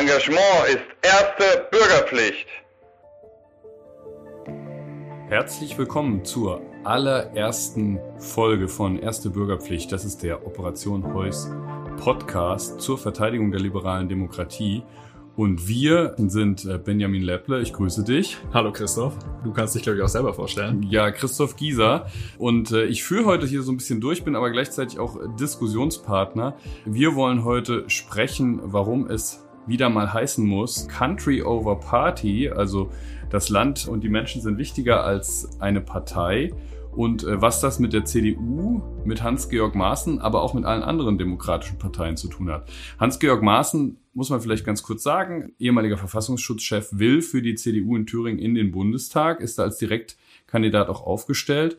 Engagement ist erste Bürgerpflicht. Herzlich willkommen zur allerersten Folge von Erste Bürgerpflicht. Das ist der Operation Heuss Podcast zur Verteidigung der liberalen Demokratie. Und wir sind äh, Benjamin Lepple, ich grüße dich. Hallo Christoph, du kannst dich glaube ich auch selber vorstellen. Ja, Christoph Gieser. Und äh, ich führe heute hier so ein bisschen durch, bin aber gleichzeitig auch Diskussionspartner. Wir wollen heute sprechen, warum es wieder mal heißen muss, Country over Party, also das Land und die Menschen sind wichtiger als eine Partei und äh, was das mit der CDU, mit Hans-Georg Maaßen, aber auch mit allen anderen demokratischen Parteien zu tun hat. Hans-Georg Maaßen, muss man vielleicht ganz kurz sagen, ehemaliger Verfassungsschutzchef, will für die CDU in Thüringen in den Bundestag, ist da als Direktkandidat auch aufgestellt.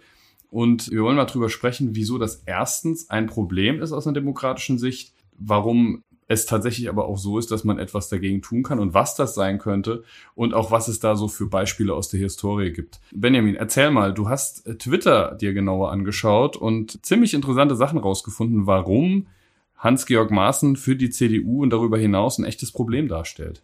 Und wir wollen mal drüber sprechen, wieso das erstens ein Problem ist aus einer demokratischen Sicht, warum es tatsächlich aber auch so ist, dass man etwas dagegen tun kann und was das sein könnte und auch was es da so für Beispiele aus der Historie gibt. Benjamin, erzähl mal, du hast äh, Twitter dir genauer angeschaut und ziemlich interessante Sachen rausgefunden, warum Hans-Georg Maaßen für die CDU und darüber hinaus ein echtes Problem darstellt.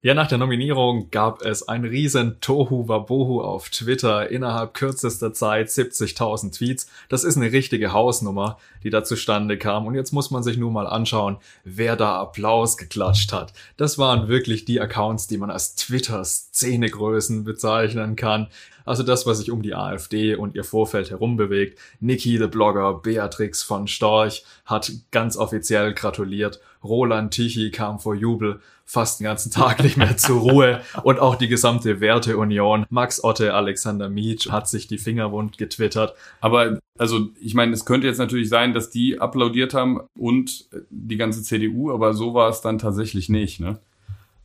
Ja, nach der Nominierung gab es ein riesen Tohu Wabohu auf Twitter. Innerhalb kürzester Zeit 70.000 Tweets. Das ist eine richtige Hausnummer, die da zustande kam. Und jetzt muss man sich nur mal anschauen, wer da Applaus geklatscht hat. Das waren wirklich die Accounts, die man als Twitter-Szenegrößen bezeichnen kann. Also das, was sich um die AfD und ihr Vorfeld herum bewegt. Niki, the Blogger, Beatrix von Storch hat ganz offiziell gratuliert. Roland Tichy kam vor Jubel fast den ganzen Tag nicht mehr zur Ruhe und auch die gesamte Werteunion. Max Otte, Alexander Mietsch hat sich die Finger wund getwittert. Aber also ich meine, es könnte jetzt natürlich sein, dass die applaudiert haben und die ganze CDU, aber so war es dann tatsächlich nicht, ne?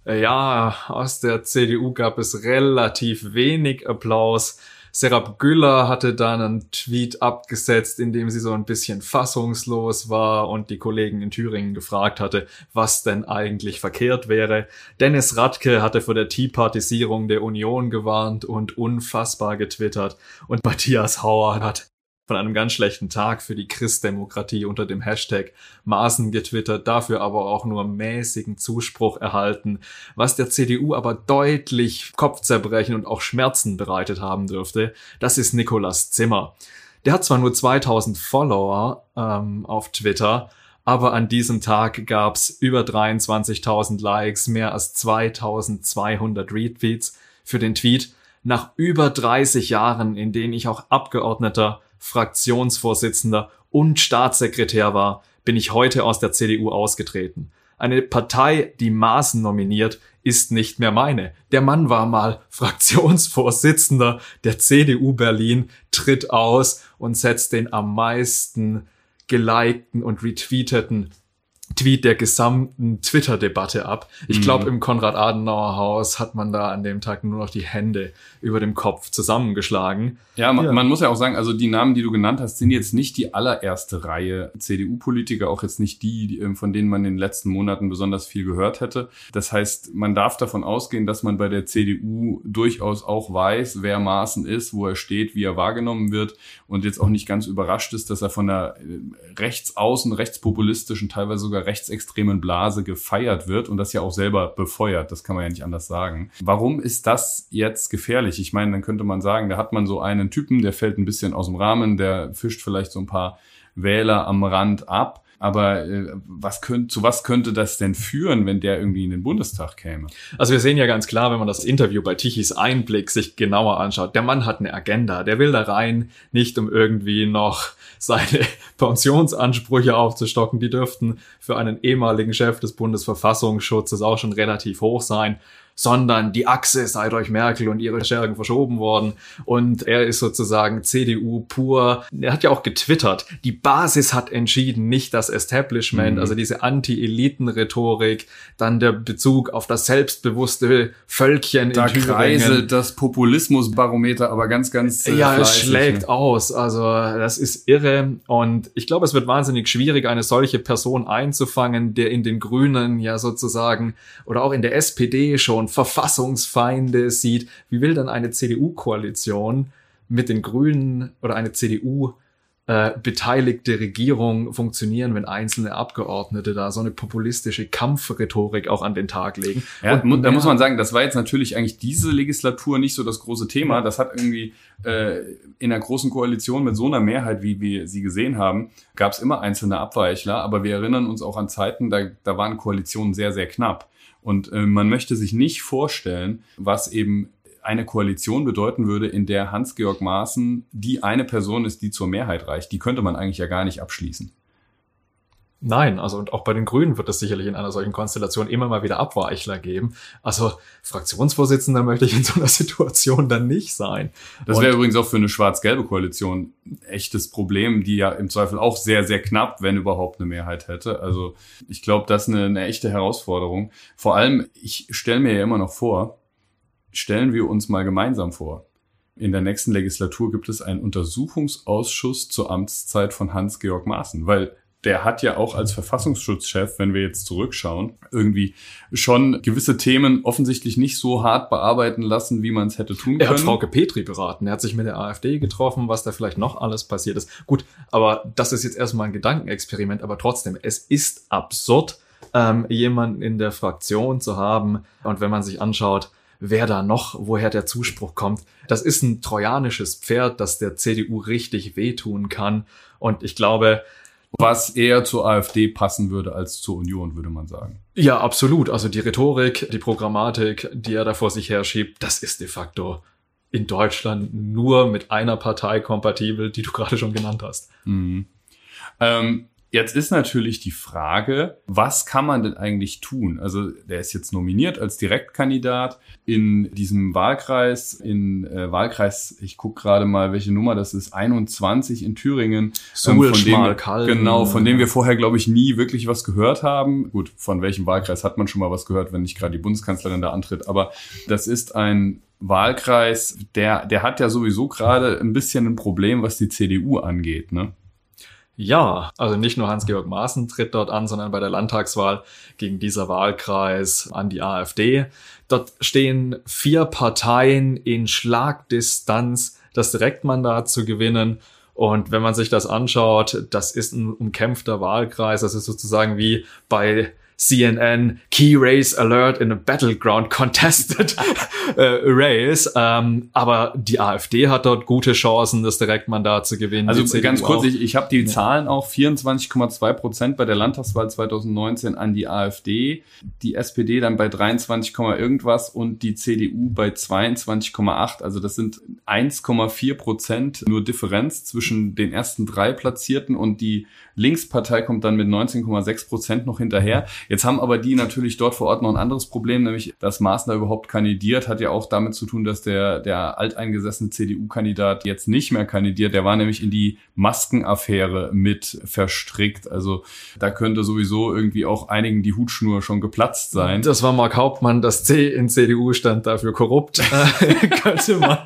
Ja, aus der CDU gab es relativ wenig Applaus. Serap Güller hatte dann einen Tweet abgesetzt, in dem sie so ein bisschen fassungslos war und die Kollegen in Thüringen gefragt hatte, was denn eigentlich verkehrt wäre. Dennis Radke hatte vor der Tea-Partisierung der Union gewarnt und unfassbar getwittert. Und Matthias Hauer hat von einem ganz schlechten Tag für die Christdemokratie unter dem Hashtag Maßen getwittert, dafür aber auch nur mäßigen Zuspruch erhalten, was der CDU aber deutlich Kopfzerbrechen und auch Schmerzen bereitet haben dürfte, das ist Nikolas Zimmer. Der hat zwar nur 2000 Follower ähm, auf Twitter, aber an diesem Tag gab's über 23.000 Likes, mehr als 2200 Retweets für den Tweet. Nach über 30 Jahren, in denen ich auch Abgeordneter Fraktionsvorsitzender und Staatssekretär war, bin ich heute aus der CDU ausgetreten. Eine Partei, die Maßen nominiert, ist nicht mehr meine. Der Mann war mal Fraktionsvorsitzender der CDU Berlin, tritt aus und setzt den am meisten gelikten und retweeteten Tweet der gesamten Twitter-Debatte ab. Ich glaube, mhm. im Konrad-Adenauer-Haus hat man da an dem Tag nur noch die Hände über dem Kopf zusammengeschlagen. Ja man, ja, man, muss ja auch sagen, also die Namen, die du genannt hast, sind jetzt nicht die allererste Reihe CDU-Politiker, auch jetzt nicht die, ähm, von denen man in den letzten Monaten besonders viel gehört hätte. Das heißt, man darf davon ausgehen, dass man bei der CDU durchaus auch weiß, wer Maaßen ist, wo er steht, wie er wahrgenommen wird und jetzt auch nicht ganz überrascht ist, dass er von der äh, rechtsaußen, rechtspopulistischen, teilweise sogar rechtsextremen Blase gefeiert wird und das ja auch selber befeuert. Das kann man ja nicht anders sagen. Warum ist das jetzt gefährlich? Ich meine, dann könnte man sagen, da hat man so einen Typen, der fällt ein bisschen aus dem Rahmen, der fischt vielleicht so ein paar Wähler am Rand ab. Aber äh, was könnt, zu was könnte das denn führen, wenn der irgendwie in den Bundestag käme? Also wir sehen ja ganz klar, wenn man das Interview bei Tichys Einblick sich genauer anschaut, der Mann hat eine Agenda. Der will da rein, nicht um irgendwie noch seine Pensionsansprüche aufzustocken. Die dürften für einen ehemaligen Chef des Bundesverfassungsschutzes auch schon relativ hoch sein sondern die Achse sei durch Merkel und ihre Schergen verschoben worden und er ist sozusagen CDU pur. Er hat ja auch getwittert, die Basis hat entschieden, nicht das Establishment, mhm. also diese Anti-Eliten-Rhetorik, dann der Bezug auf das selbstbewusste Völkchen da in Thüringen. kreiselt das Populismusbarometer aber ganz, ganz äh, Ja, es schlägt ne? aus, also das ist irre und ich glaube, es wird wahnsinnig schwierig, eine solche Person einzufangen, der in den Grünen ja sozusagen oder auch in der SPD schon und Verfassungsfeinde sieht. Wie will dann eine CDU-Koalition mit den Grünen oder eine CDU äh, beteiligte Regierung funktionieren, wenn einzelne Abgeordnete da so eine populistische Kampfrhetorik auch an den Tag legen. Ja, und, da muss man sagen, das war jetzt natürlich eigentlich diese Legislatur nicht so das große Thema. Das hat irgendwie äh, in einer großen Koalition mit so einer Mehrheit, wie wir sie gesehen haben, gab es immer einzelne Abweichler. Aber wir erinnern uns auch an Zeiten, da, da waren Koalitionen sehr, sehr knapp. Und äh, man möchte sich nicht vorstellen, was eben eine Koalition bedeuten würde, in der Hans-Georg Maaßen die eine Person ist, die zur Mehrheit reicht. Die könnte man eigentlich ja gar nicht abschließen. Nein, also und auch bei den Grünen wird es sicherlich in einer solchen Konstellation immer mal wieder Abweichler geben. Also Fraktionsvorsitzender möchte ich in so einer Situation dann nicht sein. Das wäre übrigens auch für eine schwarz-gelbe Koalition ein echtes Problem, die ja im Zweifel auch sehr, sehr knapp, wenn überhaupt eine Mehrheit hätte. Also ich glaube, das ist eine, eine echte Herausforderung. Vor allem, ich stelle mir ja immer noch vor, stellen wir uns mal gemeinsam vor. In der nächsten Legislatur gibt es einen Untersuchungsausschuss zur Amtszeit von Hans-Georg Maaßen, weil der hat ja auch als Verfassungsschutzchef, wenn wir jetzt zurückschauen, irgendwie schon gewisse Themen offensichtlich nicht so hart bearbeiten lassen, wie man es hätte tun können. Er hat Frauke Petri beraten, er hat sich mit der AfD getroffen, was da vielleicht noch alles passiert ist. Gut, aber das ist jetzt erstmal ein Gedankenexperiment, aber trotzdem, es ist absurd, ähm, jemanden in der Fraktion zu haben. Und wenn man sich anschaut, wer da noch, woher der Zuspruch kommt. Das ist ein trojanisches Pferd, das der CDU richtig wehtun kann. Und ich glaube, was eher zur AfD passen würde als zur Union, würde man sagen. Ja, absolut. Also die Rhetorik, die Programmatik, die er da vor sich her schiebt, das ist de facto in Deutschland nur mit einer Partei kompatibel, die du gerade schon genannt hast. Mhm. Ähm, Jetzt ist natürlich die Frage, was kann man denn eigentlich tun? Also der ist jetzt nominiert als Direktkandidat in diesem Wahlkreis, in äh, Wahlkreis, ich gucke gerade mal, welche Nummer das ist, 21 in Thüringen. Suhl, ähm, von dem, genau, von dem wir vorher, glaube ich, nie wirklich was gehört haben. Gut, von welchem Wahlkreis hat man schon mal was gehört, wenn nicht gerade die Bundeskanzlerin da antritt. Aber das ist ein Wahlkreis, der, der hat ja sowieso gerade ein bisschen ein Problem, was die CDU angeht, ne? Ja, also nicht nur Hans-Georg Maaßen tritt dort an, sondern bei der Landtagswahl gegen dieser Wahlkreis an die AfD. Dort stehen vier Parteien in Schlagdistanz, das Direktmandat zu gewinnen. Und wenn man sich das anschaut, das ist ein umkämpfter Wahlkreis. Das ist sozusagen wie bei CNN Key Race Alert in a Battleground Contested äh, Race. Ähm, aber die AfD hat dort gute Chancen, das Direktmandat zu gewinnen. Also ganz kurz, auch. ich, ich habe die ja. Zahlen auch 24,2 Prozent bei der Landtagswahl 2019 an die AfD, die SPD dann bei 23, irgendwas und die CDU bei 22,8. Also das sind 1,4 Prozent nur Differenz zwischen den ersten drei Platzierten und die Linkspartei kommt dann mit 19,6 Prozent noch hinterher. Jetzt haben aber die natürlich dort vor Ort noch ein anderes Problem, nämlich dass Maaßen überhaupt kandidiert, hat ja auch damit zu tun, dass der, der alteingesessene CDU-Kandidat jetzt nicht mehr kandidiert. Der war nämlich in die Maskenaffäre mit verstrickt. Also da könnte sowieso irgendwie auch einigen die Hutschnur schon geplatzt sein. Das war Mark Hauptmann, das C in CDU stand dafür korrupt. könnte man,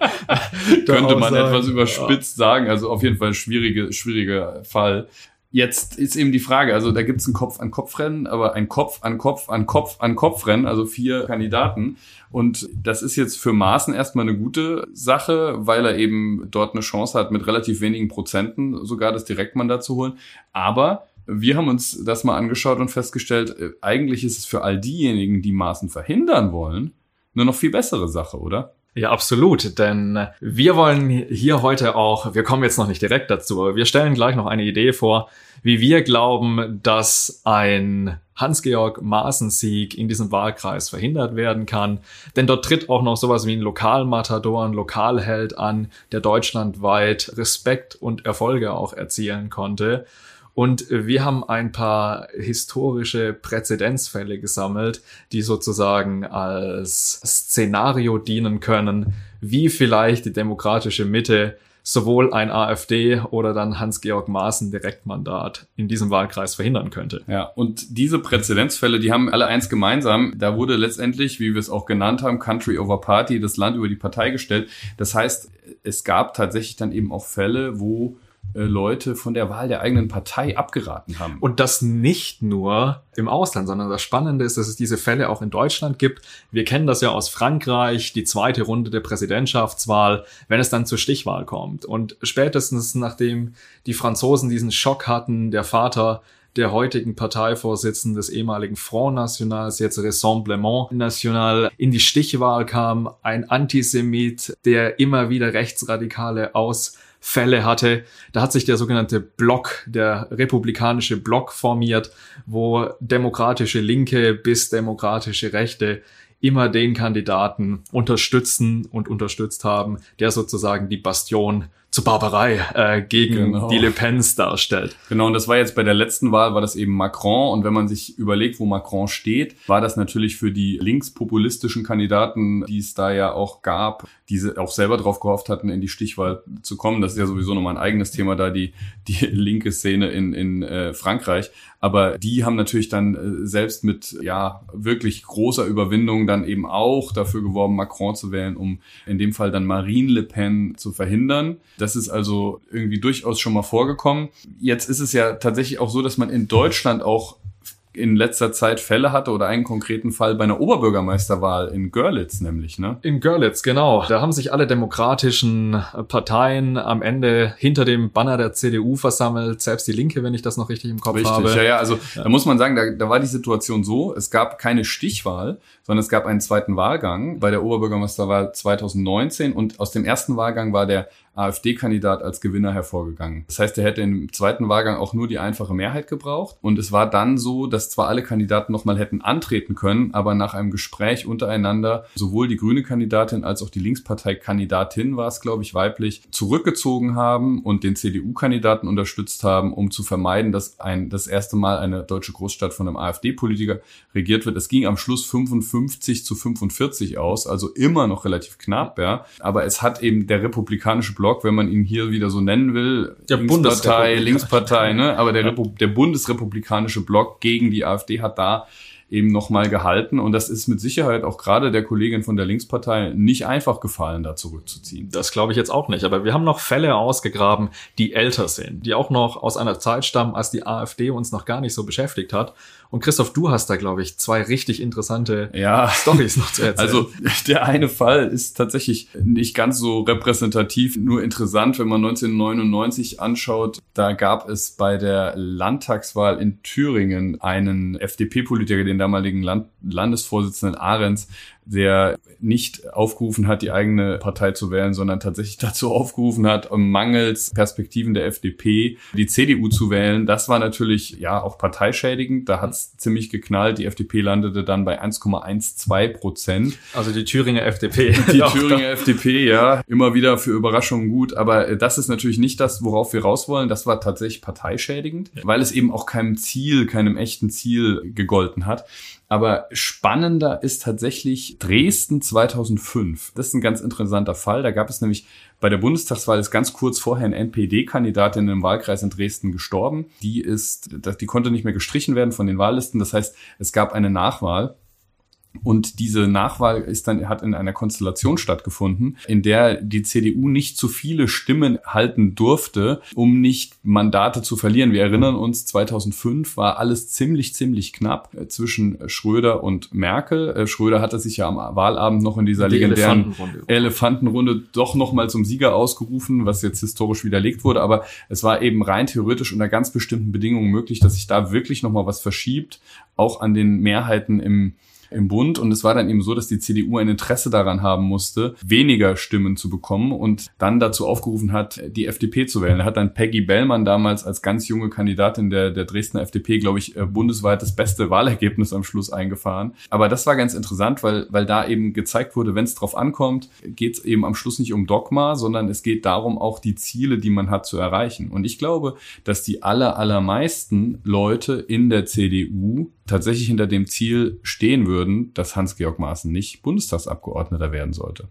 könnte man etwas überspitzt sagen. Also auf jeden Fall schwierige, schwieriger Fall. Jetzt ist eben die Frage, also da gibt es ein Kopf-an-Kopf-Rennen, aber ein Kopf-an-Kopf-an-Kopf-an-Kopf-Rennen, also vier Kandidaten. Und das ist jetzt für Maaßen erstmal eine gute Sache, weil er eben dort eine Chance hat, mit relativ wenigen Prozenten sogar das Direktmandat zu holen. Aber wir haben uns das mal angeschaut und festgestellt, äh, eigentlich ist es für all diejenigen, die Maaßen verhindern wollen, nur noch viel bessere Sache, oder? Ja, absolut, denn wir wollen hier heute auch, wir kommen jetzt noch nicht direkt dazu, aber wir stellen gleich noch eine Idee vor, wie wir glauben, dass ein Hans-Georg Maaßen-Sieg in diesem Wahlkreis verhindert werden kann. Denn dort tritt auch noch sowas wie ein Lokalmatador, ein Lokalheld an, der deutschlandweit Respekt und Erfolge auch erzielen konnte. Und wir haben ein paar historische Präzedenzfälle gesammelt, die sozusagen als Szenario dienen können, wie vielleicht die demokratische Mitte sowohl ein AfD oder dann Hans-Georg Maaßen Direktmandat in diesem Wahlkreis verhindern könnte. Ja, und diese Präzedenzfälle, die haben alle eins gemeinsam. Da wurde letztendlich, wie wir es auch genannt haben, Country over Party, das Land über die Partei gestellt. Das heißt, es gab tatsächlich dann eben auch Fälle, wo äh, Leute von der Wahl der eigenen Partei abgeraten haben. Und das nicht nur im Ausland, sondern das Spannende ist, dass es diese Fälle auch in Deutschland gibt. Wir kennen das ja aus Frankreich, die zweite Runde der Präsidentschaftswahl, wenn es dann zur Stichwahl kommt. Und spätestens nachdem die Franzosen diesen Schock hatten, der Vater der heutigen Parteivorsitzenden des ehemaligen Front Nationals, jetzt Rassemblement National, in die Stichwahl kam, ein Antisemit, der immer wieder rechtsradikale Ausfälle hatte. Da hat sich der sogenannte Block, der republikanische Block formiert, wo demokratische Linke bis demokratische Rechte immer den Kandidaten unterstützen und unterstützt haben, der sozusagen die Bastion zur Barbarei äh, gegen genau. die Le Pens darstellt. Genau, und das war jetzt bei der letzten Wahl, war das eben Macron. Und wenn man sich überlegt, wo Macron steht, war das natürlich für die linkspopulistischen Kandidaten, die es da ja auch gab, die auch selber drauf gehofft hatten, in die Stichwahl zu kommen. Das ist ja sowieso nochmal ein eigenes Thema da, die, die linke Szene in, in äh, Frankreich. Aber die haben natürlich dann äh, selbst mit ja wirklich großer Überwindung dann eben auch dafür geworben, Macron zu wählen, um in dem Fall dann Marine Le Pen zu verhindern. Das ist also irgendwie durchaus schon mal vorgekommen. Jetzt ist es ja tatsächlich auch so, dass man in Deutschland auch in letzter Zeit Fälle hatte oder einen konkreten Fall bei einer Oberbürgermeisterwahl in Görlitz nämlich, ne? In Görlitz, genau. Da haben sich alle demokratischen Parteien am Ende hinter dem Banner der CDU versammelt, selbst die Linke, wenn ich das noch richtig im Kopf richtig, habe. Ja, ja, also ja. da muss man sagen, da, da war die Situation so, es gab keine Stichwahl, sondern es gab einen zweiten Wahlgang bei der Oberbürgermeisterwahl 2019 und aus dem ersten Wahlgang war der AfD-Kandidat als Gewinner hervorgegangen. Das heißt, er hätte im zweiten Wahlgang auch nur die einfache Mehrheit gebraucht. Und es war dann so, dass zwar alle Kandidaten nochmal hätten antreten können, aber nach einem Gespräch untereinander sowohl die grüne Kandidatin als auch die Linkspartei-Kandidatin war es, glaube ich, weiblich, zurückgezogen haben und den CDU-Kandidaten unterstützt haben, um zu vermeiden, dass ein, das erste Mal eine deutsche Großstadt von einem AfD-Politiker regiert wird. Es ging am Schluss 55 zu 45 aus, also immer noch relativ knapp, ja. Aber es hat eben der republikanische Block Block, wenn man ihn hier wieder so nennen will. Der Linkspartei, Linkspartei, ne? Aber der, ja. der bundesrepublikanische Block gegen die AfD hat da eben nochmal gehalten. Und das ist mit Sicherheit auch gerade der Kollegin von der Linkspartei nicht einfach gefallen, da zurückzuziehen. Das glaube ich jetzt auch nicht. Aber wir haben noch Fälle ausgegraben, die älter sind, die auch noch aus einer Zeit stammen, als die AfD uns noch gar nicht so beschäftigt hat. Und Christoph, du hast da, glaube ich, zwei richtig interessante ja. Stories noch zu erzählen. Also der eine Fall ist tatsächlich nicht ganz so repräsentativ, nur interessant, wenn man 1999 anschaut. Da gab es bei der Landtagswahl in Thüringen einen FDP-Politiker, den damaligen Land Landesvorsitzenden Ahrens, der nicht aufgerufen hat, die eigene Partei zu wählen, sondern tatsächlich dazu aufgerufen hat, mangels Perspektiven der FDP die CDU zu wählen. Das war natürlich ja auch parteischädigend. Da hat es ziemlich geknallt. Die FDP landete dann bei 1,12 Prozent. Also die Thüringer FDP. Die Thüringer FDP, ja, immer wieder für Überraschungen gut. Aber das ist natürlich nicht das, worauf wir raus wollen. Das war tatsächlich parteischädigend, weil es eben auch keinem Ziel, keinem echten Ziel gegolten hat. Aber spannender ist tatsächlich Dresden 2005. Das ist ein ganz interessanter Fall. Da gab es nämlich bei der Bundestagswahl ist ganz kurz vorher ein NPD-Kandidatin im Wahlkreis in Dresden gestorben. Die ist, die konnte nicht mehr gestrichen werden von den Wahllisten. Das heißt, es gab eine Nachwahl. Und diese Nachwahl ist dann, hat in einer Konstellation stattgefunden, in der die CDU nicht zu viele Stimmen halten durfte, um nicht Mandate zu verlieren. Wir erinnern uns, 2005 war alles ziemlich, ziemlich knapp äh, zwischen Schröder und Merkel. Äh, Schröder hatte sich ja am Wahlabend noch in dieser die legendären Elefantenrunde. Elefantenrunde doch nochmal zum Sieger ausgerufen, was jetzt historisch widerlegt wurde. Aber es war eben rein theoretisch unter ganz bestimmten Bedingungen möglich, dass sich da wirklich nochmal was verschiebt, auch an den Mehrheiten im im Bund. Und es war dann eben so, dass die CDU ein Interesse daran haben musste, weniger Stimmen zu bekommen und dann dazu aufgerufen hat, die FDP zu wählen. Da hat dann Peggy Bellmann damals als ganz junge Kandidatin der, der Dresdner FDP, glaube ich, äh, bundesweit das beste Wahlergebnis am Schluss eingefahren. Aber das war ganz interessant, weil, weil da eben gezeigt wurde, wenn es drauf ankommt, geht es eben am Schluss nicht um Dogma, sondern es geht darum, auch die Ziele, die man hat, zu erreichen. Und ich glaube, dass die aller, allermeisten Leute in der CDU tatsächlich hinter dem Ziel stehen würden, dass Hans-Georg Maaßen nicht Bundestagsabgeordneter werden sollte.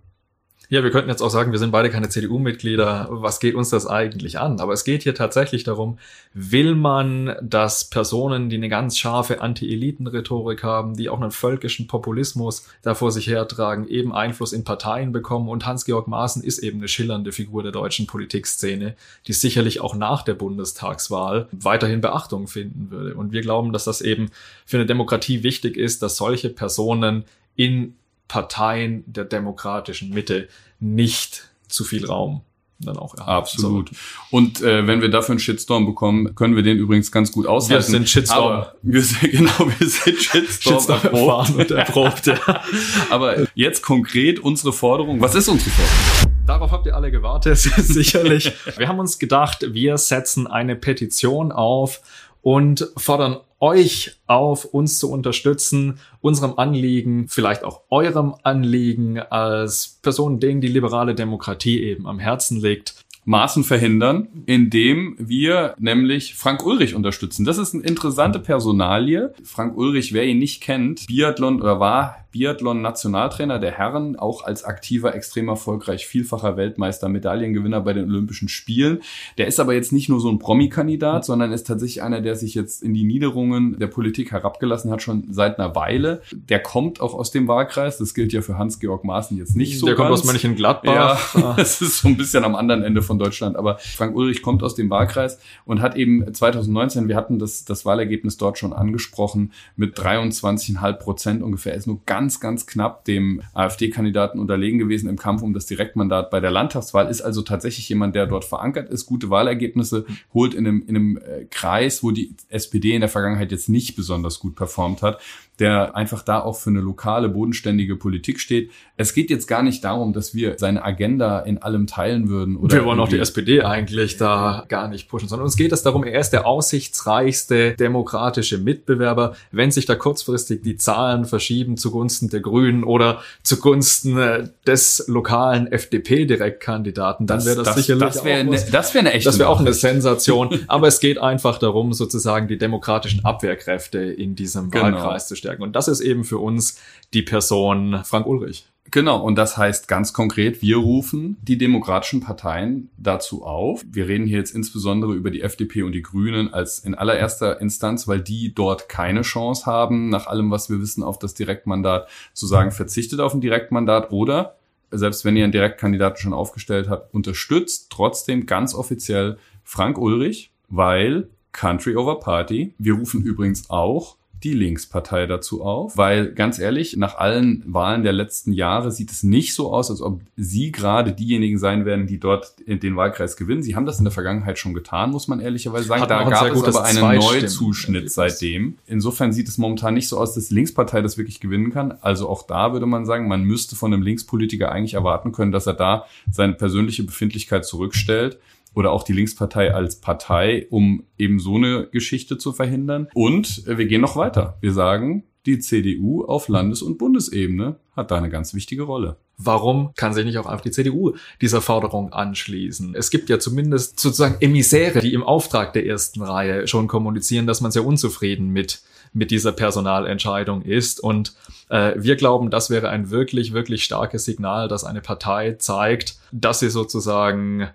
Ja, wir könnten jetzt auch sagen, wir sind beide keine CDU-Mitglieder. Was geht uns das eigentlich an? Aber es geht hier tatsächlich darum, will man, dass Personen, die eine ganz scharfe Anti-Eliten-Rhetorik haben, die auch einen völkischen Populismus da vor sich hertragen, eben Einfluss in Parteien bekommen. Und Hans-Georg Maaßen ist eben eine schillernde Figur der deutschen Politikszene, die sicherlich auch nach der Bundestagswahl weiterhin Beachtung finden würde. Und wir glauben, dass das eben für eine Demokratie wichtig ist, dass solche Personen in Parteien der demokratischen Mitte nicht zu viel Raum dann auch erhalten. Absolut. Und äh, wenn wir dafür einen Shitstorm bekommen, können wir den übrigens ganz gut aushalten. Wir sind Shitstorm. Aber wir sind, genau, wir sind Shitstorm, Shitstorm erprobt. und erprobt. ja. Aber jetzt konkret unsere Forderung. Was ist unsere Forderung? Darauf habt ihr alle gewartet, sicherlich. Wir haben uns gedacht, wir setzen eine Petition auf und fordern euch auf, uns zu unterstützen, unserem Anliegen, vielleicht auch eurem Anliegen als Person, denen die liberale Demokratie eben am Herzen liegt, Maßen verhindern, indem wir nämlich Frank Ulrich unterstützen. Das ist eine interessante Personalie. Frank Ulrich, wer ihn nicht kennt, Biathlon oder war Biathlon-Nationaltrainer der Herren, auch als aktiver, extrem erfolgreich, vielfacher Weltmeister, Medaillengewinner bei den Olympischen Spielen. Der ist aber jetzt nicht nur so ein Promi-Kandidat, sondern ist tatsächlich einer, der sich jetzt in die Niederungen der Politik herabgelassen hat, schon seit einer Weile. Der kommt auch aus dem Wahlkreis. Das gilt ja für Hans-Georg Maaßen jetzt nicht so. Der ganz. kommt aus Mönchengladbach. Ja, das ist so ein bisschen am anderen Ende von Deutschland. Aber Frank Ulrich kommt aus dem Wahlkreis und hat eben 2019, wir hatten das, das Wahlergebnis dort schon angesprochen, mit 23,5 Prozent ungefähr. Ist nur ganz ganz, ganz knapp dem AfD-Kandidaten unterlegen gewesen im Kampf um das Direktmandat bei der Landtagswahl, ist also tatsächlich jemand, der dort verankert ist, gute Wahlergebnisse holt in einem, in einem äh, Kreis, wo die SPD in der Vergangenheit jetzt nicht besonders gut performt hat der einfach da auch für eine lokale, bodenständige Politik steht. Es geht jetzt gar nicht darum, dass wir seine Agenda in allem teilen würden. Oder wir wollen auch die SPD eigentlich da gar nicht pushen, sondern uns geht es darum, er ist der aussichtsreichste demokratische Mitbewerber. Wenn sich da kurzfristig die Zahlen verschieben zugunsten der Grünen oder zugunsten äh, des lokalen FDP-Direktkandidaten, dann wäre das, das, sicherlich das wär auch ne, das wäre eine echte Das wäre auch eine Sensation. Aber es geht einfach darum, sozusagen die demokratischen Abwehrkräfte in diesem genau. Wahlkreis zu stellen stärken. Und das ist eben für uns die Person Frank Ulrich. Genau, und das heißt ganz konkret, wir rufen die demokratischen Parteien dazu auf. Wir reden hier jetzt insbesondere über die FDP und die Grünen als in allererster Instanz, weil die dort keine Chance haben, nach allem, was wir wissen, auf das Direktmandat zu sagen, verzichtet auf ein Direktmandat oder selbst wenn ihr einen Direktkandidaten schon aufgestellt habt, unterstützt trotzdem ganz offiziell Frank Ulrich, weil Country over Party. Wir rufen übrigens auch die Linkspartei dazu auf, weil ganz ehrlich, nach allen Wahlen der letzten Jahre sieht es nicht so aus, als ob sie gerade diejenigen sein werden, die dort den Wahlkreis gewinnen. Sie haben das in der Vergangenheit schon getan, muss man ehrlicherweise sagen. da gab es aber einen Neuzuschnitt seitdem. Insofern sieht es momentan nicht so aus, dass die Linkspartei das wirklich gewinnen kann. Also auch da würde man sagen, man müsste von einem Linkspolitiker eigentlich erwarten können, dass er da seine persönliche Befindlichkeit zurückstellt oder auch die Linkspartei als Partei, um eben so eine Geschichte zu verhindern. Und wir gehen noch weiter. Wir sagen, die CDU auf Landes- und Bundesebene hat da eine ganz wichtige Rolle. Warum kann sich nicht auch einfach die CDU dieser Forderung anschließen? Es gibt ja zumindest sozusagen Emissäre, die im Auftrag der ersten Reihe schon kommunizieren, dass man sehr unzufrieden mit mit dieser Personalentscheidung ist. Und äh, wir glauben, das wäre ein wirklich, wirklich starkes Signal, dass eine Partei zeigt, dass sie sozusagen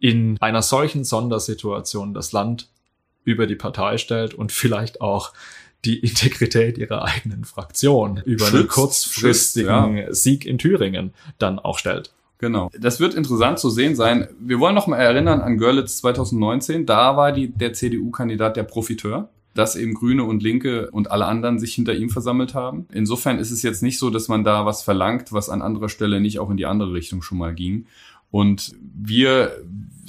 in einer solchen Sondersituation das Land über die Partei stellt und vielleicht auch die Integrität ihrer eigenen Fraktion über Schützt, einen kurzfristigen Schützt, ja. Sieg in Thüringen dann auch stellt. Genau. Das wird interessant zu sehen sein. Wir wollen noch mal erinnern an Görlitz 2019. Da war die, der CDU-Kandidat der Profiteur, dass eben Grüne und Linke und alle anderen sich hinter ihm versammelt haben. Insofern ist es jetzt nicht so, dass man da was verlangt, was an anderer Stelle nicht auch in die andere Richtung schon mal ging. Und wir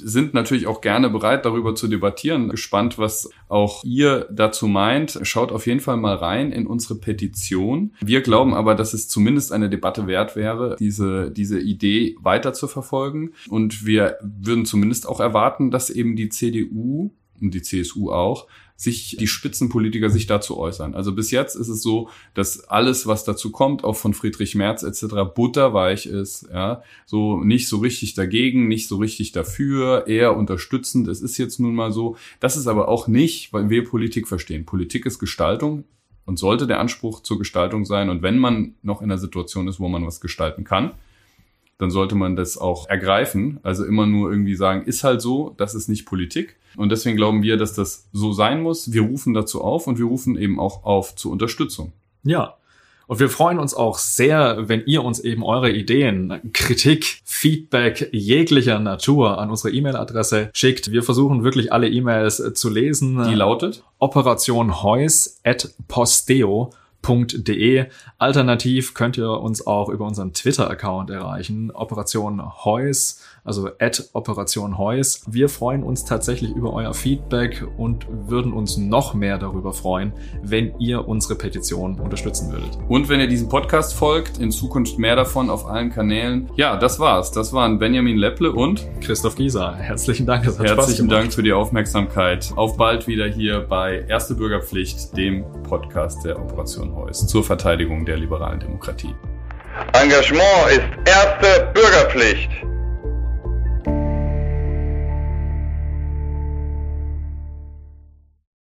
sind natürlich auch gerne bereit, darüber zu debattieren. Gespannt, was auch ihr dazu meint. Schaut auf jeden Fall mal rein in unsere Petition. Wir glauben aber, dass es zumindest eine Debatte wert wäre, diese, diese Idee weiter zu verfolgen. Und wir würden zumindest auch erwarten, dass eben die CDU und die CSU auch sich die Spitzenpolitiker sich dazu äußern. Also bis jetzt ist es so, dass alles, was dazu kommt, auch von Friedrich Merz etc. butterweich ist, ja, so nicht so richtig dagegen, nicht so richtig dafür, eher unterstützend. Es ist jetzt nun mal so. Das ist aber auch nicht, weil wir Politik verstehen. Politik ist Gestaltung und sollte der Anspruch zur Gestaltung sein. Und wenn man noch in einer Situation ist, wo man was gestalten kann, dann sollte man das auch ergreifen. Also immer nur irgendwie sagen, ist halt so, das ist nicht Politik. Und deswegen glauben wir, dass das so sein muss. Wir rufen dazu auf und wir rufen eben auch auf zur Unterstützung. Ja, und wir freuen uns auch sehr, wenn ihr uns eben eure Ideen, Kritik, Feedback jeglicher Natur an unsere E-Mail-Adresse schickt. Wir versuchen wirklich alle E-Mails zu lesen. Die lautet operationheus.posteo.de. Alternativ könnt ihr uns auch über unseren Twitter-Account erreichen. Operation Heus also at Operation Heus. Wir freuen uns tatsächlich über euer Feedback und würden uns noch mehr darüber freuen, wenn ihr unsere Petition unterstützen würdet. Und wenn ihr diesem Podcast folgt, in Zukunft mehr davon auf allen Kanälen. Ja, das war's. Das waren Benjamin Lepple und Christoph Gieser. Herzlichen Dank. Herzlichen Dank für die Aufmerksamkeit. Auf bald wieder hier bei Erste Bürgerpflicht, dem Podcast der Operation Heus zur Verteidigung der liberalen Demokratie. Engagement ist erste Bürgerpflicht.